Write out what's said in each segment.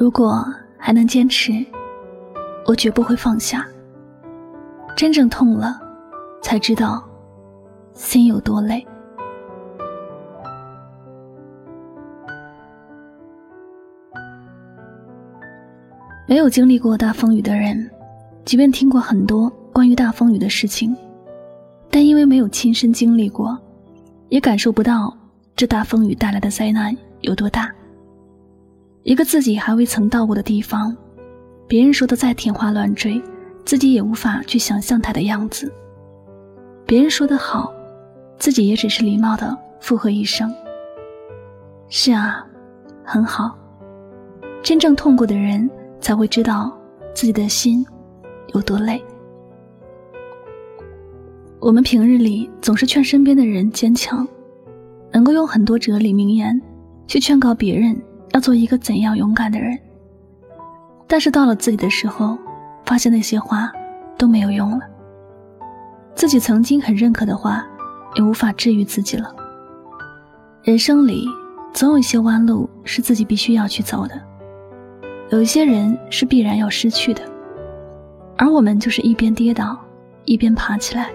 如果还能坚持，我绝不会放下。真正痛了，才知道心有多累。没有经历过大风雨的人，即便听过很多关于大风雨的事情，但因为没有亲身经历过，也感受不到这大风雨带来的灾难有多大。一个自己还未曾到过的地方，别人说的再天花乱坠，自己也无法去想象它的样子。别人说的好，自己也只是礼貌的附和一声。是啊，很好。真正痛过的人。才会知道自己的心有多累。我们平日里总是劝身边的人坚强，能够用很多哲理名言去劝告别人要做一个怎样勇敢的人。但是到了自己的时候，发现那些话都没有用了。自己曾经很认可的话，也无法治愈自己了。人生里总有一些弯路是自己必须要去走的。有一些人是必然要失去的，而我们就是一边跌倒，一边爬起来，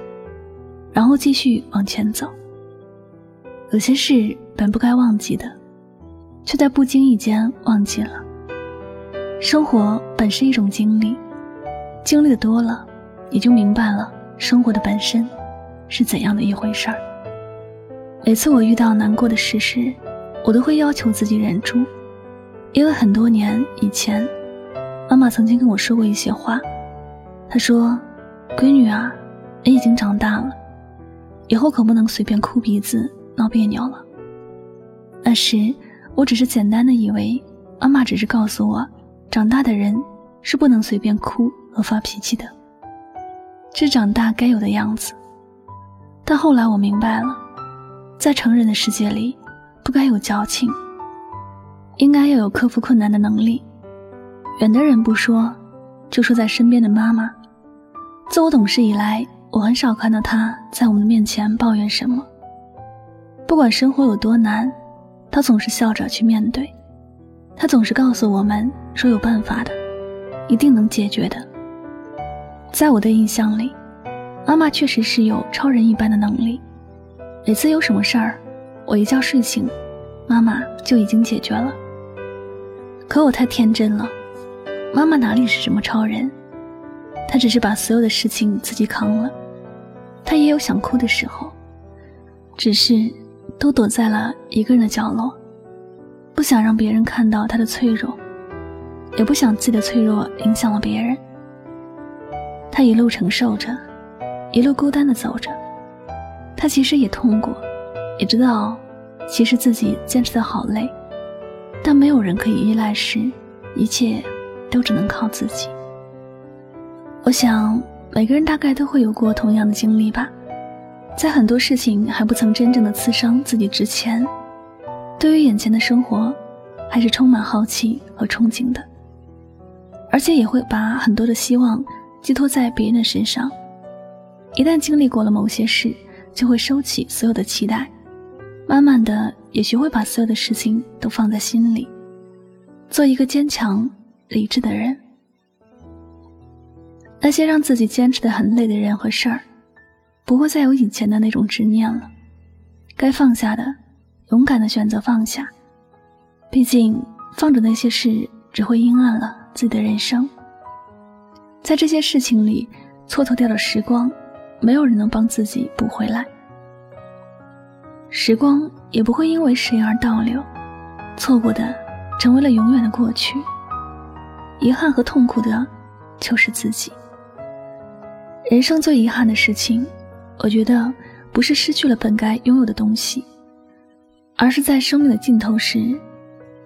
然后继续往前走。有些事本不该忘记的，却在不经意间忘记了。生活本是一种经历，经历的多了，也就明白了生活的本身是怎样的一回事儿。每次我遇到难过的事时，我都会要求自己忍住。因为很多年以前，妈妈曾经跟我说过一些话。她说：“闺女啊，你已经长大了，以后可不能随便哭鼻子、闹别扭了。”那时，我只是简单的以为妈妈只是告诉我，长大的人是不能随便哭和发脾气的，是长大该有的样子。但后来我明白了，在成人的世界里，不该有矫情。应该要有克服困难的能力。远的人不说，就说在身边的妈妈。自我懂事以来，我很少看到她在我们面前抱怨什么。不管生活有多难，他总是笑着去面对。他总是告诉我们说有办法的，一定能解决的。在我的印象里，妈妈确实是有超人一般的能力。每次有什么事儿，我一觉睡醒，妈妈就已经解决了。可我太天真了，妈妈哪里是什么超人？她只是把所有的事情自己扛了。她也有想哭的时候，只是都躲在了一个人的角落，不想让别人看到他的脆弱，也不想自己的脆弱影响了别人。他一路承受着，一路孤单的走着。他其实也痛过，也知道，其实自己坚持的好累。当没有人可以依赖时，一切都只能靠自己。我想，每个人大概都会有过同样的经历吧。在很多事情还不曾真正的刺伤自己之前，对于眼前的生活，还是充满好奇和憧憬的，而且也会把很多的希望寄托在别人的身上。一旦经历过了某些事，就会收起所有的期待。慢慢的，也学会把所有的事情都放在心里，做一个坚强、理智的人。那些让自己坚持的很累的人和事儿，不会再有以前的那种执念了。该放下的，勇敢的选择放下。毕竟，放着那些事，只会阴暗了自己的人生。在这些事情里蹉跎掉的时光，没有人能帮自己补回来。时光也不会因为谁而倒流，错过的成为了永远的过去。遗憾和痛苦的，就是自己。人生最遗憾的事情，我觉得不是失去了本该拥有的东西，而是在生命的尽头时，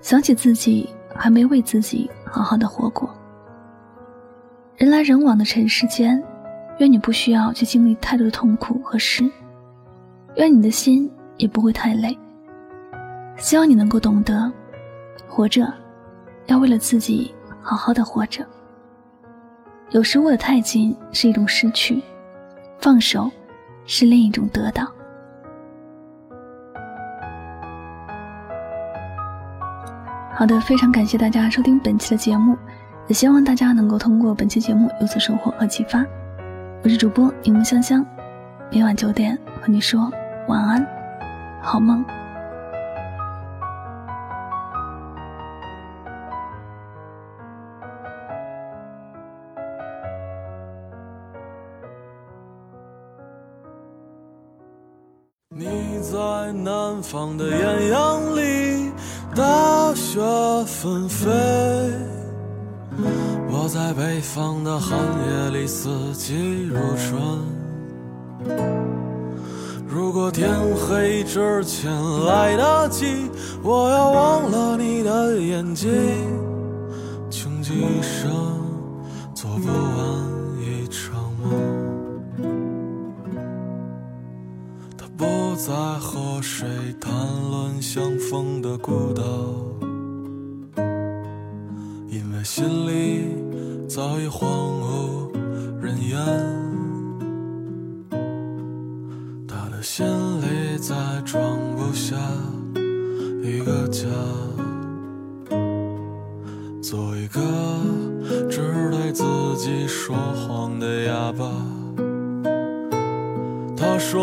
想起自己还没为自己好好的活过。人来人往的尘世间，愿你不需要去经历太多的痛苦和失，愿你的心。也不会太累。希望你能够懂得，活着要为了自己好好的活着。有时握得太紧是一种失去，放手是另一种得到。好的，非常感谢大家收听本期的节目，也希望大家能够通过本期节目有所收获和启发。我是主播柠檬香香，每晚九点和你说晚安，好梦。你在南方的艳阳里，大雪纷飞；我在北方的寒夜里，四季如春。如果天黑之前来得及，我要忘了你的眼睛，穷极一生做不完在和谁谈论相逢的孤岛，因为心里早已荒无人烟。他的心里在装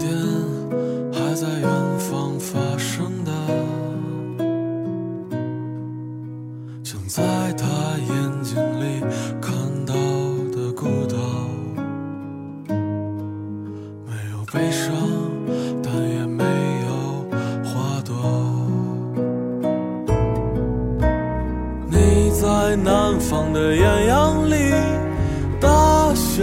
天还在远方发生的，像在他眼睛里看到的孤岛，没有悲伤，但也没有花朵。你在南方的艳阳里，大雪